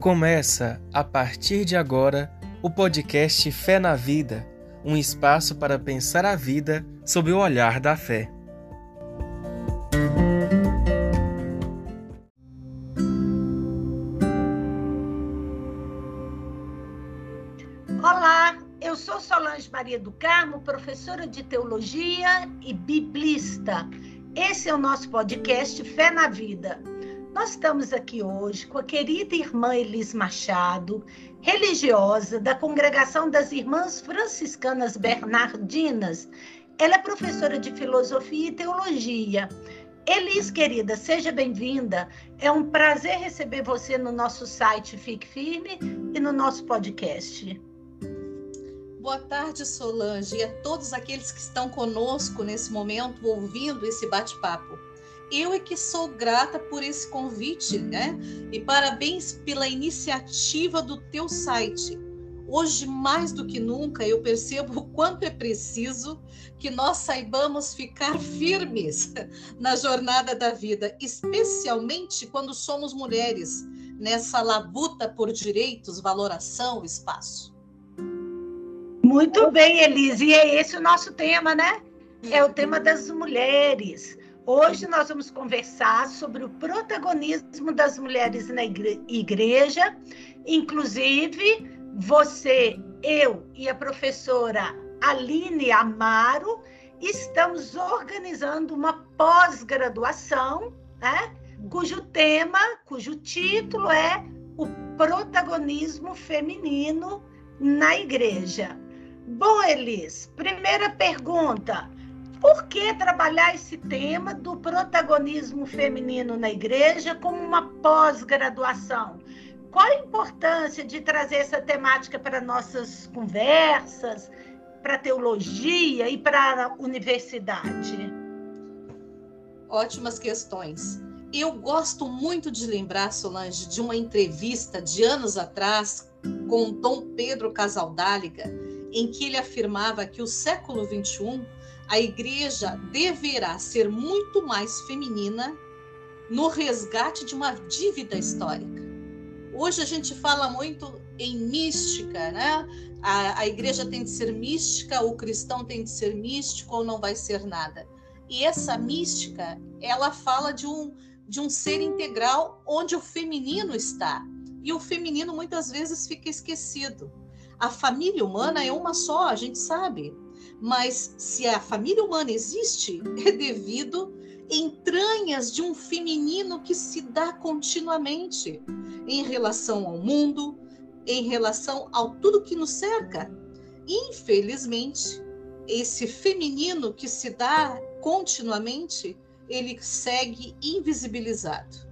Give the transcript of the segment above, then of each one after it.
Começa, a partir de agora, o podcast Fé na Vida um espaço para pensar a vida sob o olhar da fé. Olá, eu sou Solange Maria do Carmo, professora de teologia e biblista. Esse é o nosso podcast Fé na Vida. Nós estamos aqui hoje com a querida irmã Elis Machado, religiosa da Congregação das Irmãs Franciscanas Bernardinas. Ela é professora de filosofia e teologia. Elis, querida, seja bem-vinda. É um prazer receber você no nosso site Fique Firme e no nosso podcast. Boa tarde, Solange, e a todos aqueles que estão conosco nesse momento ouvindo esse bate-papo eu é que sou grata por esse convite, né? E parabéns pela iniciativa do teu site. Hoje, mais do que nunca, eu percebo o quanto é preciso que nós saibamos ficar firmes na jornada da vida, especialmente quando somos mulheres, nessa labuta por direitos, valoração, espaço. Muito bem, Elise, e é esse o nosso tema, né? É o tema das mulheres. Hoje nós vamos conversar sobre o protagonismo das mulheres na igreja, inclusive você, eu e a professora Aline Amaro estamos organizando uma pós-graduação, né? cujo tema, cujo título é o protagonismo feminino na igreja. Bom, Elis, primeira pergunta. Por que trabalhar esse tema do protagonismo feminino na igreja como uma pós-graduação? Qual a importância de trazer essa temática para nossas conversas, para a teologia e para a universidade? Ótimas questões. Eu gosto muito de lembrar, Solange, de uma entrevista de anos atrás com Dom Pedro Casaldáliga, em que ele afirmava que o século XXI a igreja deverá ser muito mais feminina no resgate de uma dívida histórica. Hoje a gente fala muito em mística, né? A, a igreja tem de ser mística, o cristão tem de ser místico ou não vai ser nada. E essa mística, ela fala de um, de um ser integral onde o feminino está. E o feminino muitas vezes fica esquecido. A família humana é uma só, a gente sabe. Mas se a família humana existe, é devido entranhas de um feminino que se dá continuamente em relação ao mundo, em relação ao tudo que nos cerca. Infelizmente, esse feminino que se dá continuamente, ele segue invisibilizado.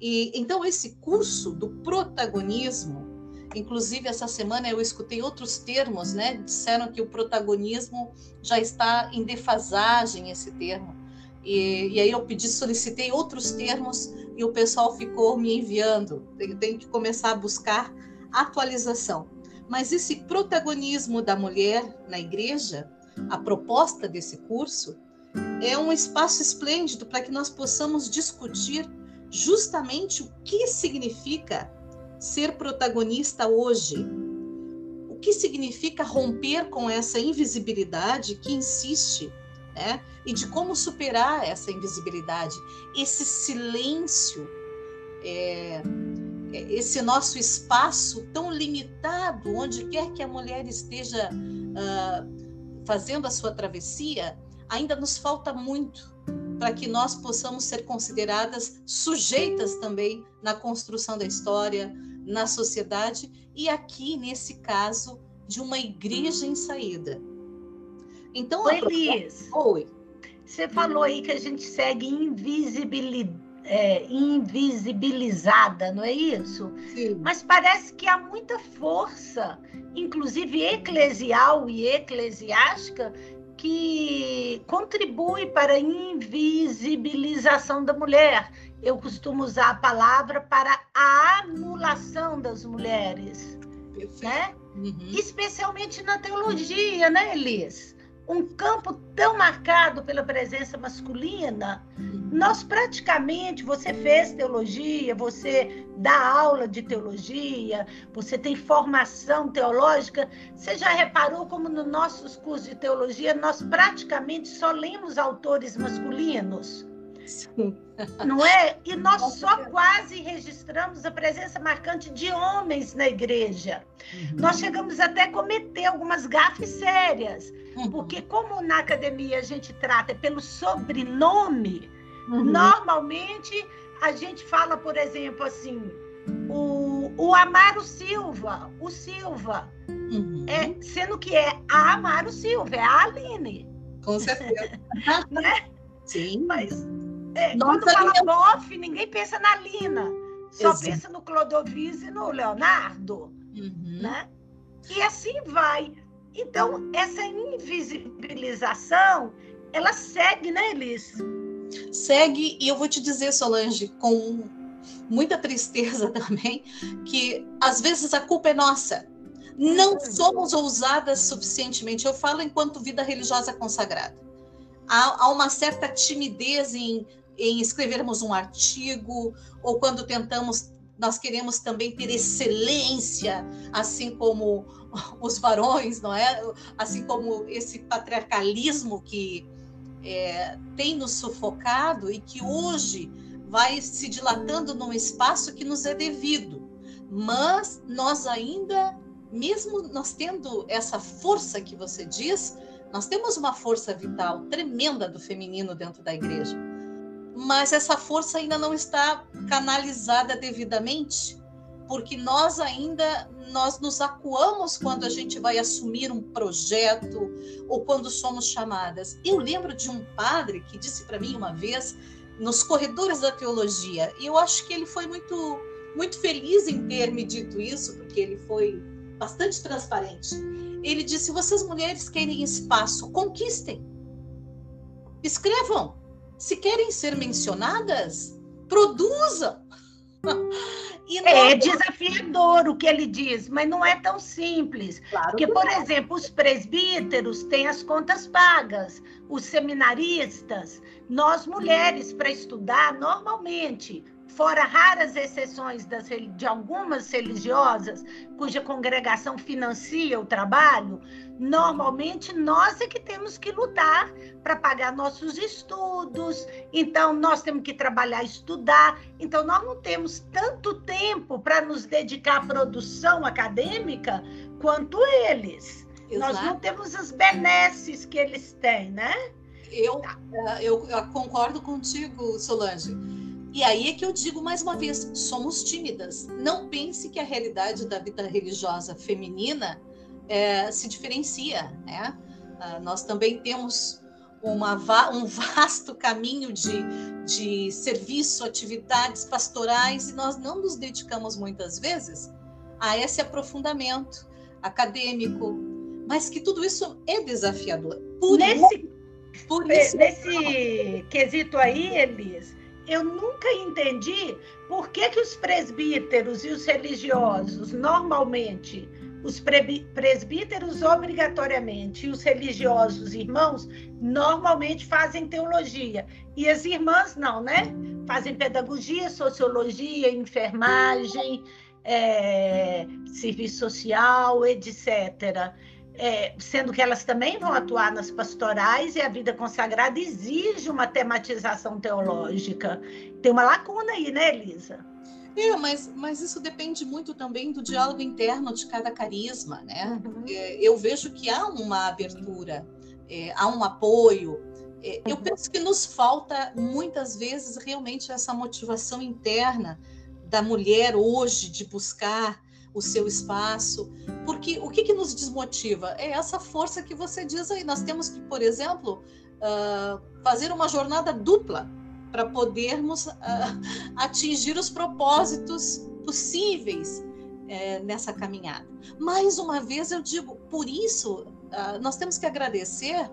E então esse curso do protagonismo Inclusive, essa semana eu escutei outros termos, né? Disseram que o protagonismo já está em defasagem, esse termo. E, e aí eu pedi, solicitei outros termos e o pessoal ficou me enviando. Eu tenho que começar a buscar atualização. Mas esse protagonismo da mulher na igreja, a proposta desse curso, é um espaço esplêndido para que nós possamos discutir justamente o que significa ser protagonista hoje? O que significa romper com essa invisibilidade que insiste, né? E de como superar essa invisibilidade, esse silêncio, é, é, esse nosso espaço tão limitado, onde quer que a mulher esteja uh, fazendo a sua travessia, ainda nos falta muito para que nós possamos ser consideradas sujeitas também na construção da história, na sociedade e aqui, nesse caso, de uma igreja em saída. Então, Oi, Liz. Oi. Você falou aí que a gente segue é, invisibilizada, não é isso? Sim. Mas parece que há muita força, inclusive eclesial e eclesiástica, que contribui para a invisibilização da mulher eu costumo usar a palavra para a anulação das mulheres, né? Uhum. Especialmente na teologia, né, Elis? um campo tão marcado pela presença masculina, nós praticamente, você fez teologia, você dá aula de teologia, você tem formação teológica, você já reparou como nos nossos cursos de teologia nós praticamente só lemos autores masculinos? Sim. Não é? E nós só quase registramos a presença marcante de homens na igreja. Uhum. Nós chegamos até a cometer algumas gafes sérias, uhum. porque como na academia a gente trata pelo sobrenome, uhum. normalmente a gente fala, por exemplo, assim, o, o Amaro Silva, o Silva, uhum. é, sendo que é a Amaro Silva, é a Aline. Com certeza. né? Sim. Mas é, quando fala bofe, ninguém pensa na Lina. Só Exato. pensa no Clodovis e no Leonardo. Uhum. Né? E assim vai. Então, essa invisibilização, ela segue, né, Elis? Segue, e eu vou te dizer, Solange, com muita tristeza também, que às vezes a culpa é nossa. Não uhum. somos ousadas suficientemente. Eu falo enquanto vida religiosa consagrada. Há, há uma certa timidez em em escrevermos um artigo, ou quando tentamos, nós queremos também ter excelência, assim como os varões, não é? Assim como esse patriarcalismo que é, tem nos sufocado e que hoje vai se dilatando num espaço que nos é devido. Mas nós ainda, mesmo nós tendo essa força que você diz, nós temos uma força vital tremenda do feminino dentro da igreja mas essa força ainda não está canalizada devidamente, porque nós ainda nós nos acuamos quando a gente vai assumir um projeto ou quando somos chamadas. Eu lembro de um padre que disse para mim uma vez nos corredores da teologia, e eu acho que ele foi muito muito feliz em ter me dito isso, porque ele foi bastante transparente. Ele disse: "Vocês mulheres querem espaço, conquistem. Escrevam, se querem ser mencionadas, produzam. É desafiador o que ele diz, mas não é tão simples. Claro Porque, por é. exemplo, os presbíteros têm as contas pagas, os seminaristas, nós mulheres, para estudar, normalmente, fora raras exceções das, de algumas religiosas, cuja congregação financia o trabalho, normalmente nós é que temos que lutar para pagar nossos estudos, então nós temos que trabalhar, estudar, então nós não temos tanto tempo para nos dedicar à produção acadêmica quanto eles. Exato. Nós não temos as benesses que eles têm, né? Eu. Eh, eu, eu concordo contigo, Solange e aí é que eu digo mais uma vez: somos tímidas. Não pense que a realidade da vida religiosa feminina é, se diferencia. Né? Uh, nós também temos uma, um vasto caminho de, de serviço, atividades pastorais, e nós não nos dedicamos muitas vezes a esse aprofundamento acadêmico, mas que tudo isso é desafiador. Por nesse, isso, por isso, nesse quesito aí, Elis, eu nunca entendi por que, que os presbíteros e os religiosos, normalmente, os presbíteros obrigatoriamente e os religiosos irmãos, normalmente fazem teologia. E as irmãs não, né? Fazem pedagogia, sociologia, enfermagem, é, serviço social, etc é, sendo que elas também vão atuar nas pastorais e a vida consagrada exige uma tematização teológica. Tem uma lacuna aí, né, Elisa? É, mas, mas isso depende muito também do diálogo interno de cada carisma, né? Uhum. É, eu vejo que há uma abertura, é, há um apoio. É, eu uhum. penso que nos falta muitas vezes realmente essa motivação interna da mulher hoje de buscar o seu espaço. Porque o que, que nos desmotiva? É essa força que você diz aí. Nós temos que, por exemplo, uh, fazer uma jornada dupla para podermos uh, atingir os propósitos possíveis uh, nessa caminhada. Mais uma vez, eu digo, por isso, uh, nós temos que agradecer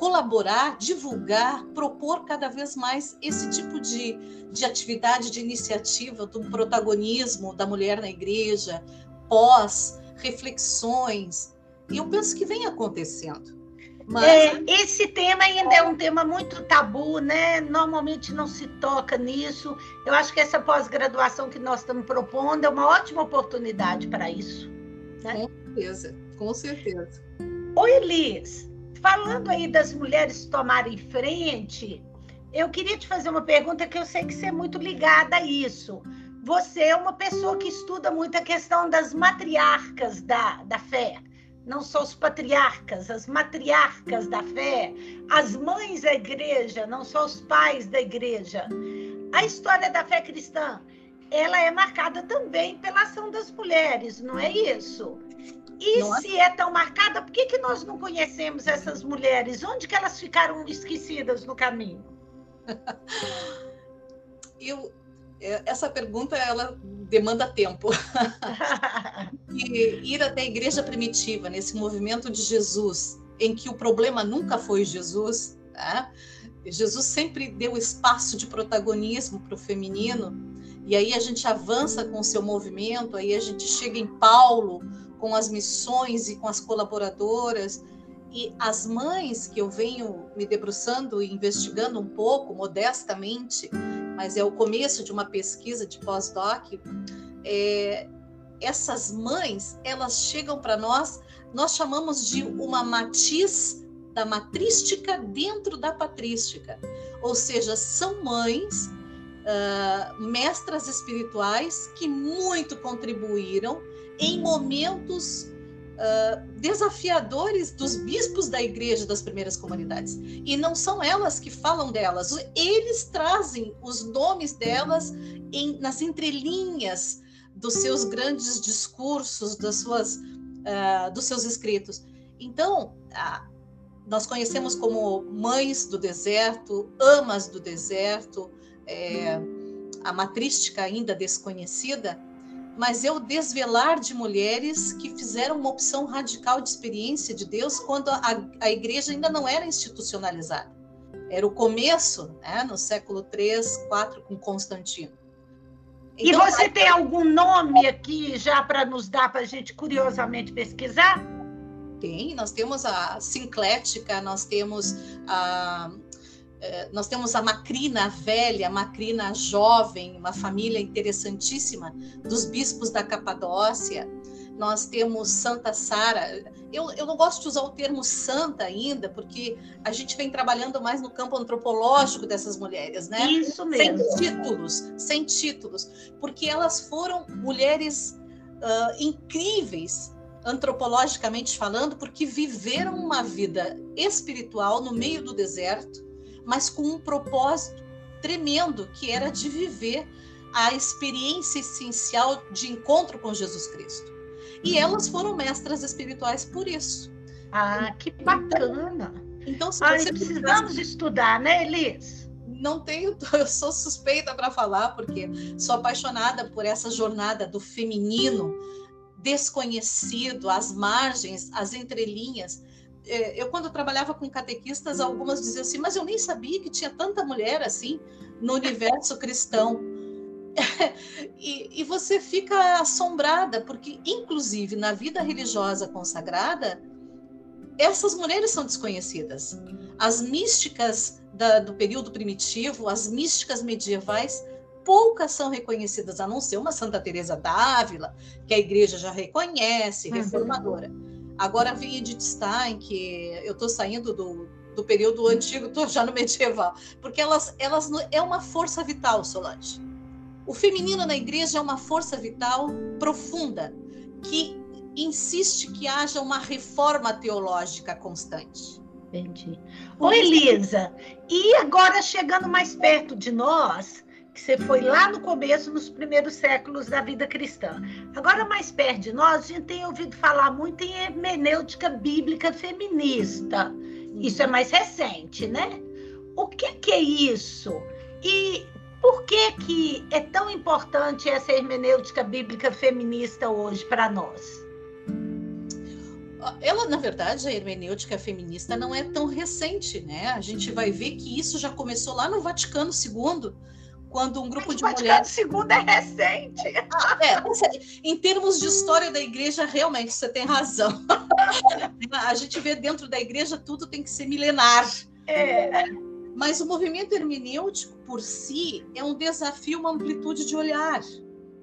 colaborar, divulgar, propor cada vez mais esse tipo de, de atividade, de iniciativa, do protagonismo da mulher na igreja, pós, reflexões. E eu penso que vem acontecendo. Mas... É, esse tema ainda é um tema muito tabu, né? Normalmente não se toca nisso. Eu acho que essa pós-graduação que nós estamos propondo é uma ótima oportunidade para isso. Né? Com certeza, com certeza. Oi, Elis, falando aí das mulheres tomarem frente, eu queria te fazer uma pergunta que eu sei que você é muito ligada a isso. Você é uma pessoa que estuda muito a questão das matriarcas da, da fé não só os patriarcas, as matriarcas da fé, as mães da igreja, não só os pais da igreja. A história da fé cristã, ela é marcada também pela ação das mulheres, não é isso? E não se é... tão marcada, por que, que nós não conhecemos essas mulheres? Onde que elas ficaram esquecidas no caminho? Eu, é, essa pergunta ela demanda tempo. e ir até a igreja primitiva, nesse movimento de Jesus, em que o problema nunca foi Jesus, tá? Jesus sempre deu espaço de protagonismo para o feminino, e aí a gente avança com o seu movimento, aí a gente chega em Paulo com as missões e com as colaboradoras, e as mães que eu venho me debruçando e investigando um pouco, modestamente, mas é o começo de uma pesquisa de pós-doc, é, essas mães, elas chegam para nós, nós chamamos de uma matiz da matrística dentro da patrística, ou seja, são mães, uh, mestras espirituais que muito contribuíram em momentos uh, desafiadores dos bispos da igreja das primeiras comunidades. E não são elas que falam delas, eles trazem os nomes delas em, nas entrelinhas dos seus grandes discursos, das suas, uh, dos seus escritos. Então, uh, nós conhecemos como mães do deserto, amas do deserto, é, a matrística ainda desconhecida, mas é o desvelar de mulheres que fizeram uma opção radical de experiência de Deus quando a, a igreja ainda não era institucionalizada. Era o começo, né, no século 3, 4, com Constantino. Então, e você tem algum nome aqui já para nos dar para a gente curiosamente pesquisar? Tem, nós temos a sinclética, nós temos a nós temos a Macrina velha, a Macrina jovem, uma família interessantíssima dos bispos da Capadócia. Nós temos Santa Sara. Eu, eu não gosto de usar o termo santa ainda, porque a gente vem trabalhando mais no campo antropológico dessas mulheres, né? Isso mesmo. Sem títulos, sem títulos, porque elas foram mulheres uh, incríveis antropologicamente falando, porque viveram uma vida espiritual no meio do deserto, mas com um propósito tremendo, que era de viver a experiência essencial de encontro com Jesus Cristo. E elas foram mestras espirituais por isso. Ah, que bacana! Então, se Ai, precisamos estudar, né, Elis? Não tenho, eu sou suspeita para falar, porque sou apaixonada por essa jornada do feminino desconhecido, às margens, às entrelinhas, eu quando trabalhava com catequistas, algumas diziam assim, mas eu nem sabia que tinha tanta mulher assim no universo cristão. e, e, você fica assombrada, porque, inclusive, na vida religiosa consagrada, essas mulheres são desconhecidas. As místicas da, do período primitivo, as místicas medievais, poucas são reconhecidas, a não ser uma Santa Teresa d'Ávila, que a igreja já reconhece, uhum. reformadora. Uhum. Agora vem Edith Stein, que eu estou saindo do, do período antigo, estou já no medieval, porque elas, elas é uma força vital, Solange. O feminino na igreja é uma força vital profunda que insiste que haja uma reforma teológica constante. Entendi. Ô, Elisa, e agora chegando mais perto de nós, que você foi lá no começo, nos primeiros séculos da vida cristã. Agora, mais perto de nós, a gente tem ouvido falar muito em hermenêutica bíblica feminista. Isso é mais recente, né? O que, que é isso? E por que, que é tão importante essa hermenêutica bíblica feminista hoje para nós? Ela, na verdade, a hermenêutica feminista não é tão recente, né? A gente vai ver que isso já começou lá no Vaticano II, quando um grupo de mulheres. Segunda é recente. É, em termos de história da igreja, realmente você tem razão. A gente vê dentro da igreja tudo tem que ser milenar. É. Mas o movimento hermenêutico por si é um desafio, uma amplitude de olhar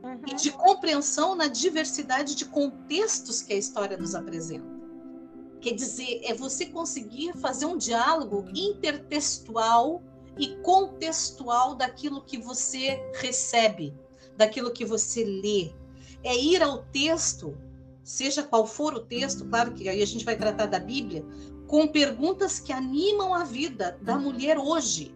uhum. e de compreensão na diversidade de contextos que a história nos apresenta. Quer dizer, é você conseguir fazer um diálogo intertextual e contextual daquilo que você recebe, daquilo que você lê. É ir ao texto, seja qual for o texto, claro que aí a gente vai tratar da Bíblia, com perguntas que animam a vida da mulher hoje.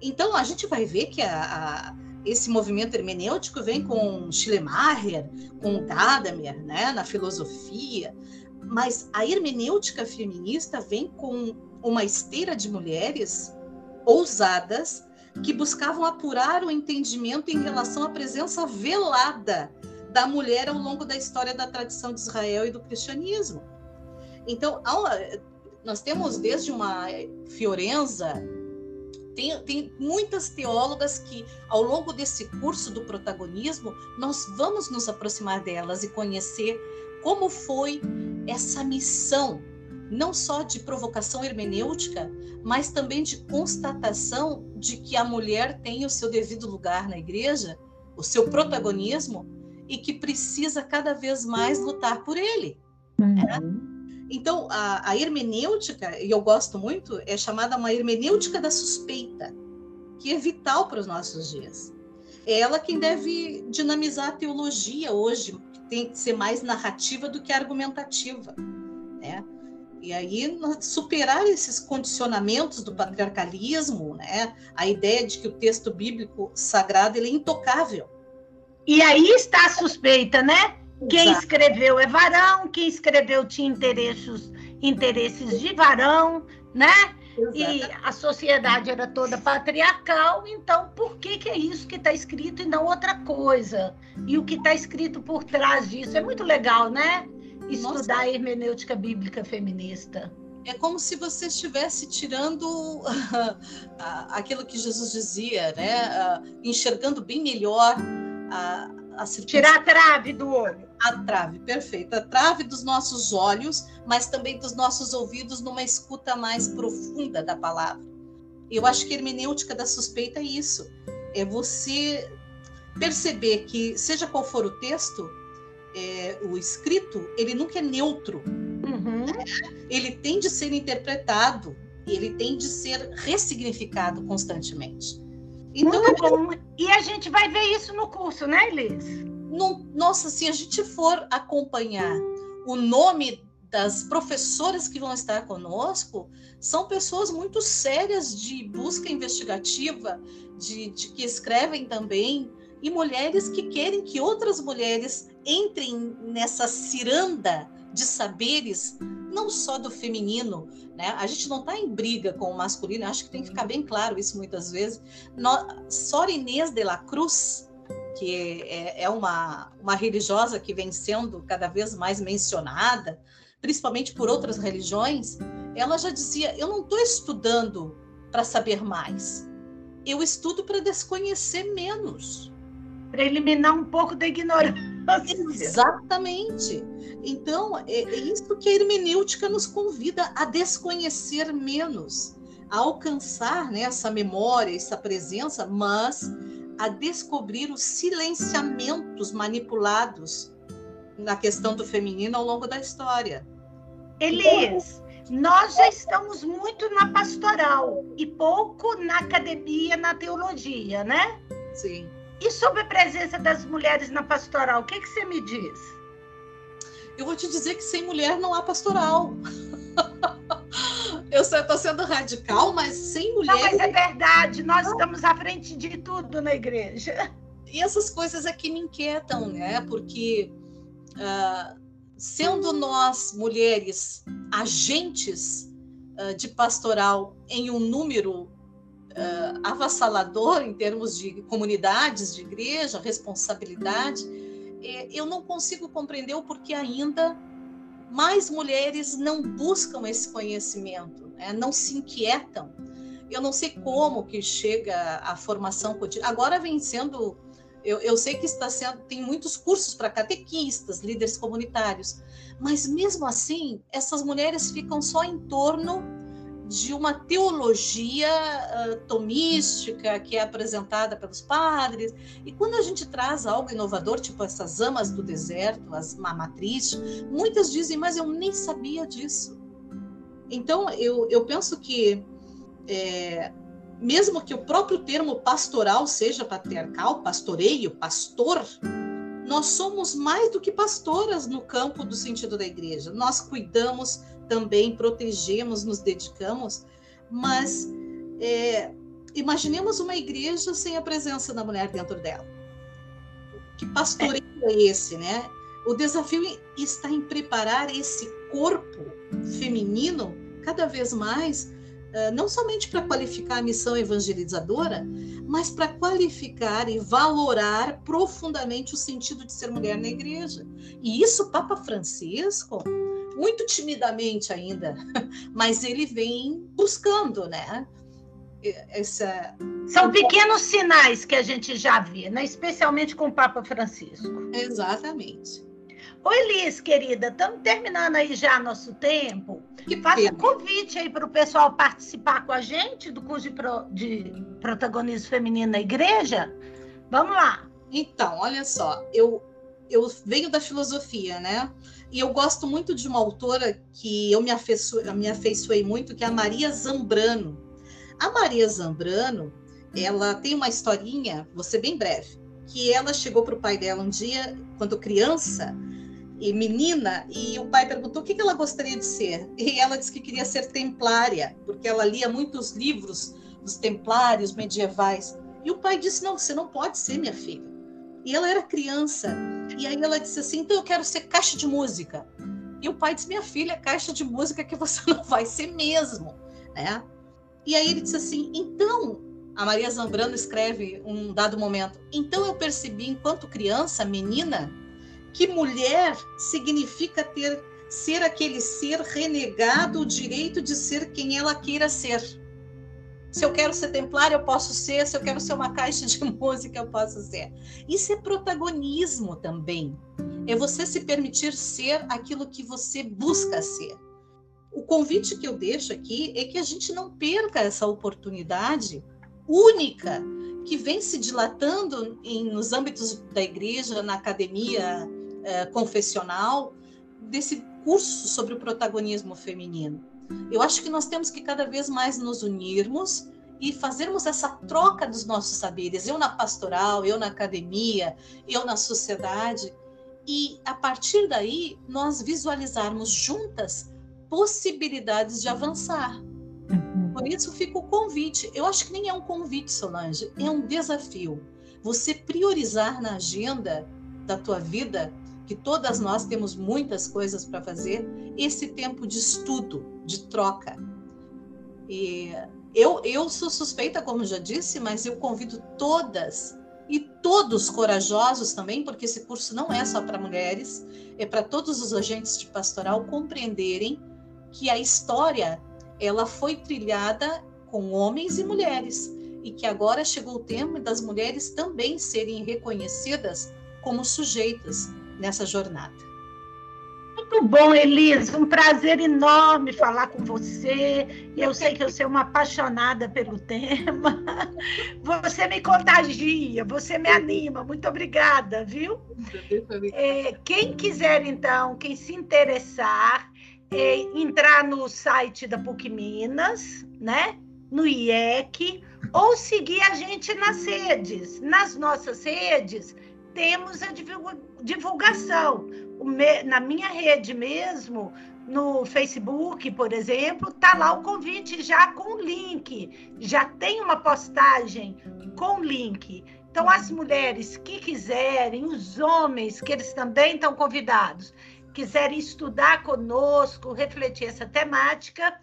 Então, a gente vai ver que a, a, esse movimento hermenêutico vem com Schleiermacher, com Gadamer, né, na filosofia, mas a hermenêutica feminista vem com uma esteira de mulheres ousadas que buscavam apurar o entendimento em relação à presença velada da mulher ao longo da história da tradição de Israel e do cristianismo. Então, nós temos desde uma Fiorenza, tem, tem muitas teólogas que, ao longo desse curso do protagonismo, nós vamos nos aproximar delas e conhecer como foi essa missão não só de provocação hermenêutica, mas também de constatação de que a mulher tem o seu devido lugar na igreja, o seu protagonismo, e que precisa cada vez mais lutar por ele. Uhum. Então, a, a, hermenêutica, e eu gosto muito, é chamada uma hermenêutica da suspeita, que é vital para os nossos dias. É ela quem deve dinamizar a teologia hoje, que tem que ser mais narrativa do que argumentativa. Né? E aí superar esses condicionamentos do patriarcalismo, né? A ideia de que o texto bíblico sagrado ele é intocável. E aí está a suspeita, né? Quem Exato. escreveu é varão, quem escreveu tinha interesses, interesses de varão, né? Exato. E a sociedade era toda patriarcal, então por que, que é isso que está escrito e não outra coisa? E o que está escrito por trás disso? É muito legal, né? Estudar Nossa. a hermenêutica bíblica feminista. É como se você estivesse tirando aquilo que Jesus dizia, né? enxergando bem melhor a, a Tirar a trave do olho. A trave, perfeito. A trave dos nossos olhos, mas também dos nossos ouvidos numa escuta mais profunda da palavra. Eu acho que a hermenêutica da suspeita é isso. É você perceber que, seja qual for o texto, é, o escrito, ele nunca é neutro. Uhum. Ele tem de ser interpretado, ele tem de ser ressignificado constantemente. Então, Muito bom. E a gente vai ver isso no curso, né, Elis? No, nossa, se a gente for acompanhar o nome das professoras que vão estar conosco, são pessoas muito sérias de busca investigativa, de, de que escrevem também, e mulheres que querem que outras mulheres entrem nessa ciranda de saberes, não só do feminino, né? A gente não está em briga com o masculino, acho que tem que ficar bem claro isso muitas vezes. No, Sora Inês de la Cruz, que é, é uma, uma religiosa que vem sendo cada vez mais mencionada, principalmente por outras religiões, ela já dizia: Eu não estou estudando para saber mais, eu estudo para desconhecer menos. Para eliminar um pouco da ignorância. Exatamente. Então, é, é isso que a hermenêutica nos convida a desconhecer menos, a alcançar né, essa memória, essa presença, mas a descobrir os silenciamentos manipulados na questão do feminino ao longo da história. Elias, nós já estamos muito na pastoral e pouco na academia, na teologia, né? Sim. E sobre a presença das mulheres na pastoral, o que, que você me diz? Eu vou te dizer que sem mulher não há pastoral. Eu estou sendo radical, mas sem mulher. Não, mas é verdade, nós estamos à frente de tudo na igreja. E essas coisas aqui me inquietam, né? Porque uh, sendo nós mulheres agentes uh, de pastoral em um número uh, avassalador em termos de comunidades, de igreja, responsabilidade, é, eu não consigo compreender o porquê ainda mais mulheres não buscam esse conhecimento, né? não se inquietam. Eu não sei como que chega a formação cotidiana. Agora vem sendo eu, eu, sei que está sendo, tem muitos cursos para catequistas, líderes comunitários, mas mesmo assim, essas mulheres ficam só em torno de uma teologia uh, tomística que é apresentada pelos padres. E quando a gente traz algo inovador, tipo essas amas do deserto, as mamatriz, muitas dizem, mas eu nem sabia disso. Então, eu, eu penso que é, mesmo que o próprio termo pastoral seja patriarcal, pastoreio, pastor, nós somos mais do que pastoras no campo do sentido da igreja. Nós cuidamos também, protegemos, nos dedicamos, mas é, imaginemos uma igreja sem a presença da mulher dentro dela. Que pastoreio é esse, né? O desafio está em preparar esse corpo feminino cada vez mais eh, não somente para qualificar a missão evangelizadora, mas para qualificar e valorar profundamente o sentido de ser mulher na igreja. E isso Papa Francisco, muito timidamente ainda, mas ele vem buscando, né? Essa... São pequenos sinais que a gente já vê, né? especialmente com o Papa Francisco. Exatamente. Oi, Liz, querida, estamos terminando aí já nosso tempo. Que faça convite aí para o pessoal participar com a gente do curso de, pro, de protagonismo feminino na igreja. Vamos lá. Então, olha só, eu, eu venho da filosofia, né? E eu gosto muito de uma autora que eu me, afeiçoei, me afeiçoei muito, que é a Maria Zambrano. A Maria Zambrano, ela tem uma historinha, ser bem breve, que ela chegou para o pai dela um dia, quando criança, e menina, e o pai perguntou o que ela gostaria de ser. E ela disse que queria ser templária, porque ela lia muitos livros dos templários medievais. E o pai disse: Não, você não pode ser minha filha. E ela era criança. E aí ela disse assim: Então eu quero ser caixa de música. E o pai disse: Minha filha, caixa de música que você não vai ser mesmo. Né? E aí ele disse assim: Então, a Maria Zambrano escreve um dado momento. Então eu percebi, enquanto criança, menina, que mulher significa ter ser aquele ser renegado o direito de ser quem ela queira ser. Se eu quero ser templária, eu posso ser. Se eu quero ser uma caixa de música, eu posso ser. Isso é protagonismo também. É você se permitir ser aquilo que você busca ser. O convite que eu deixo aqui é que a gente não perca essa oportunidade única que vem se dilatando em, nos âmbitos da igreja, na academia é, confessional desse curso sobre o protagonismo feminino. Eu acho que nós temos que cada vez mais nos unirmos e fazermos essa troca dos nossos saberes, eu na pastoral, eu na academia, eu na sociedade, e a partir daí nós visualizarmos juntas possibilidades de avançar. Uhum. Por isso fica o convite. Eu acho que nem é um convite, Solange, é um desafio. Você priorizar na agenda da tua vida que todas nós temos muitas coisas para fazer, esse tempo de estudo, de troca. E eu, eu sou suspeita, como já disse, mas eu convido todas e todos corajosos também, porque esse curso não é só para mulheres, é para todos os agentes de pastoral compreenderem que a história ela foi trilhada com homens e mulheres e que agora chegou o tempo das mulheres também serem reconhecidas como sujeitas nessa jornada. Muito bom, Elisa. Um prazer enorme falar com você. Eu sei que você é uma apaixonada pelo tema. Você me contagia, você me anima. Muito obrigada, viu? É, quem quiser, então, quem se interessar, é, entrar no site da PUC Minas, né? No IEC, ou seguir a gente nas redes. Nas nossas redes, temos a divulgação. Na minha rede mesmo, no Facebook, por exemplo, tá lá o convite já com link. Já tem uma postagem com link. Então, as mulheres que quiserem, os homens, que eles também estão convidados, quiserem estudar conosco, refletir essa temática,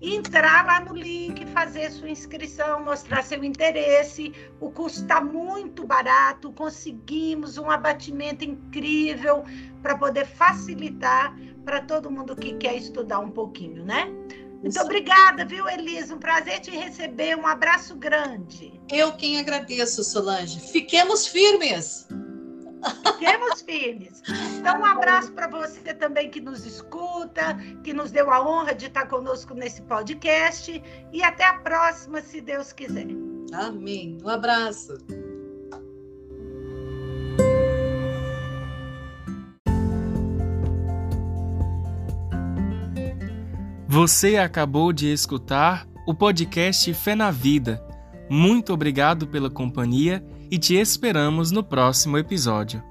entrar lá no link, fazer sua inscrição, mostrar seu interesse. O curso está muito barato, conseguimos um abatimento incrível para poder facilitar para todo mundo que quer estudar um pouquinho, né? Muito Isso. obrigada, viu, Elisa? Um prazer te receber. Um abraço grande. Eu quem agradeço, Solange. Fiquemos firmes. Fiquemos firmes. Então, um abraço para você também que nos escuta, que nos deu a honra de estar conosco nesse podcast. E até a próxima, se Deus quiser. Amém. Um abraço. Você acabou de escutar o podcast Fé na Vida. Muito obrigado pela companhia e te esperamos no próximo episódio.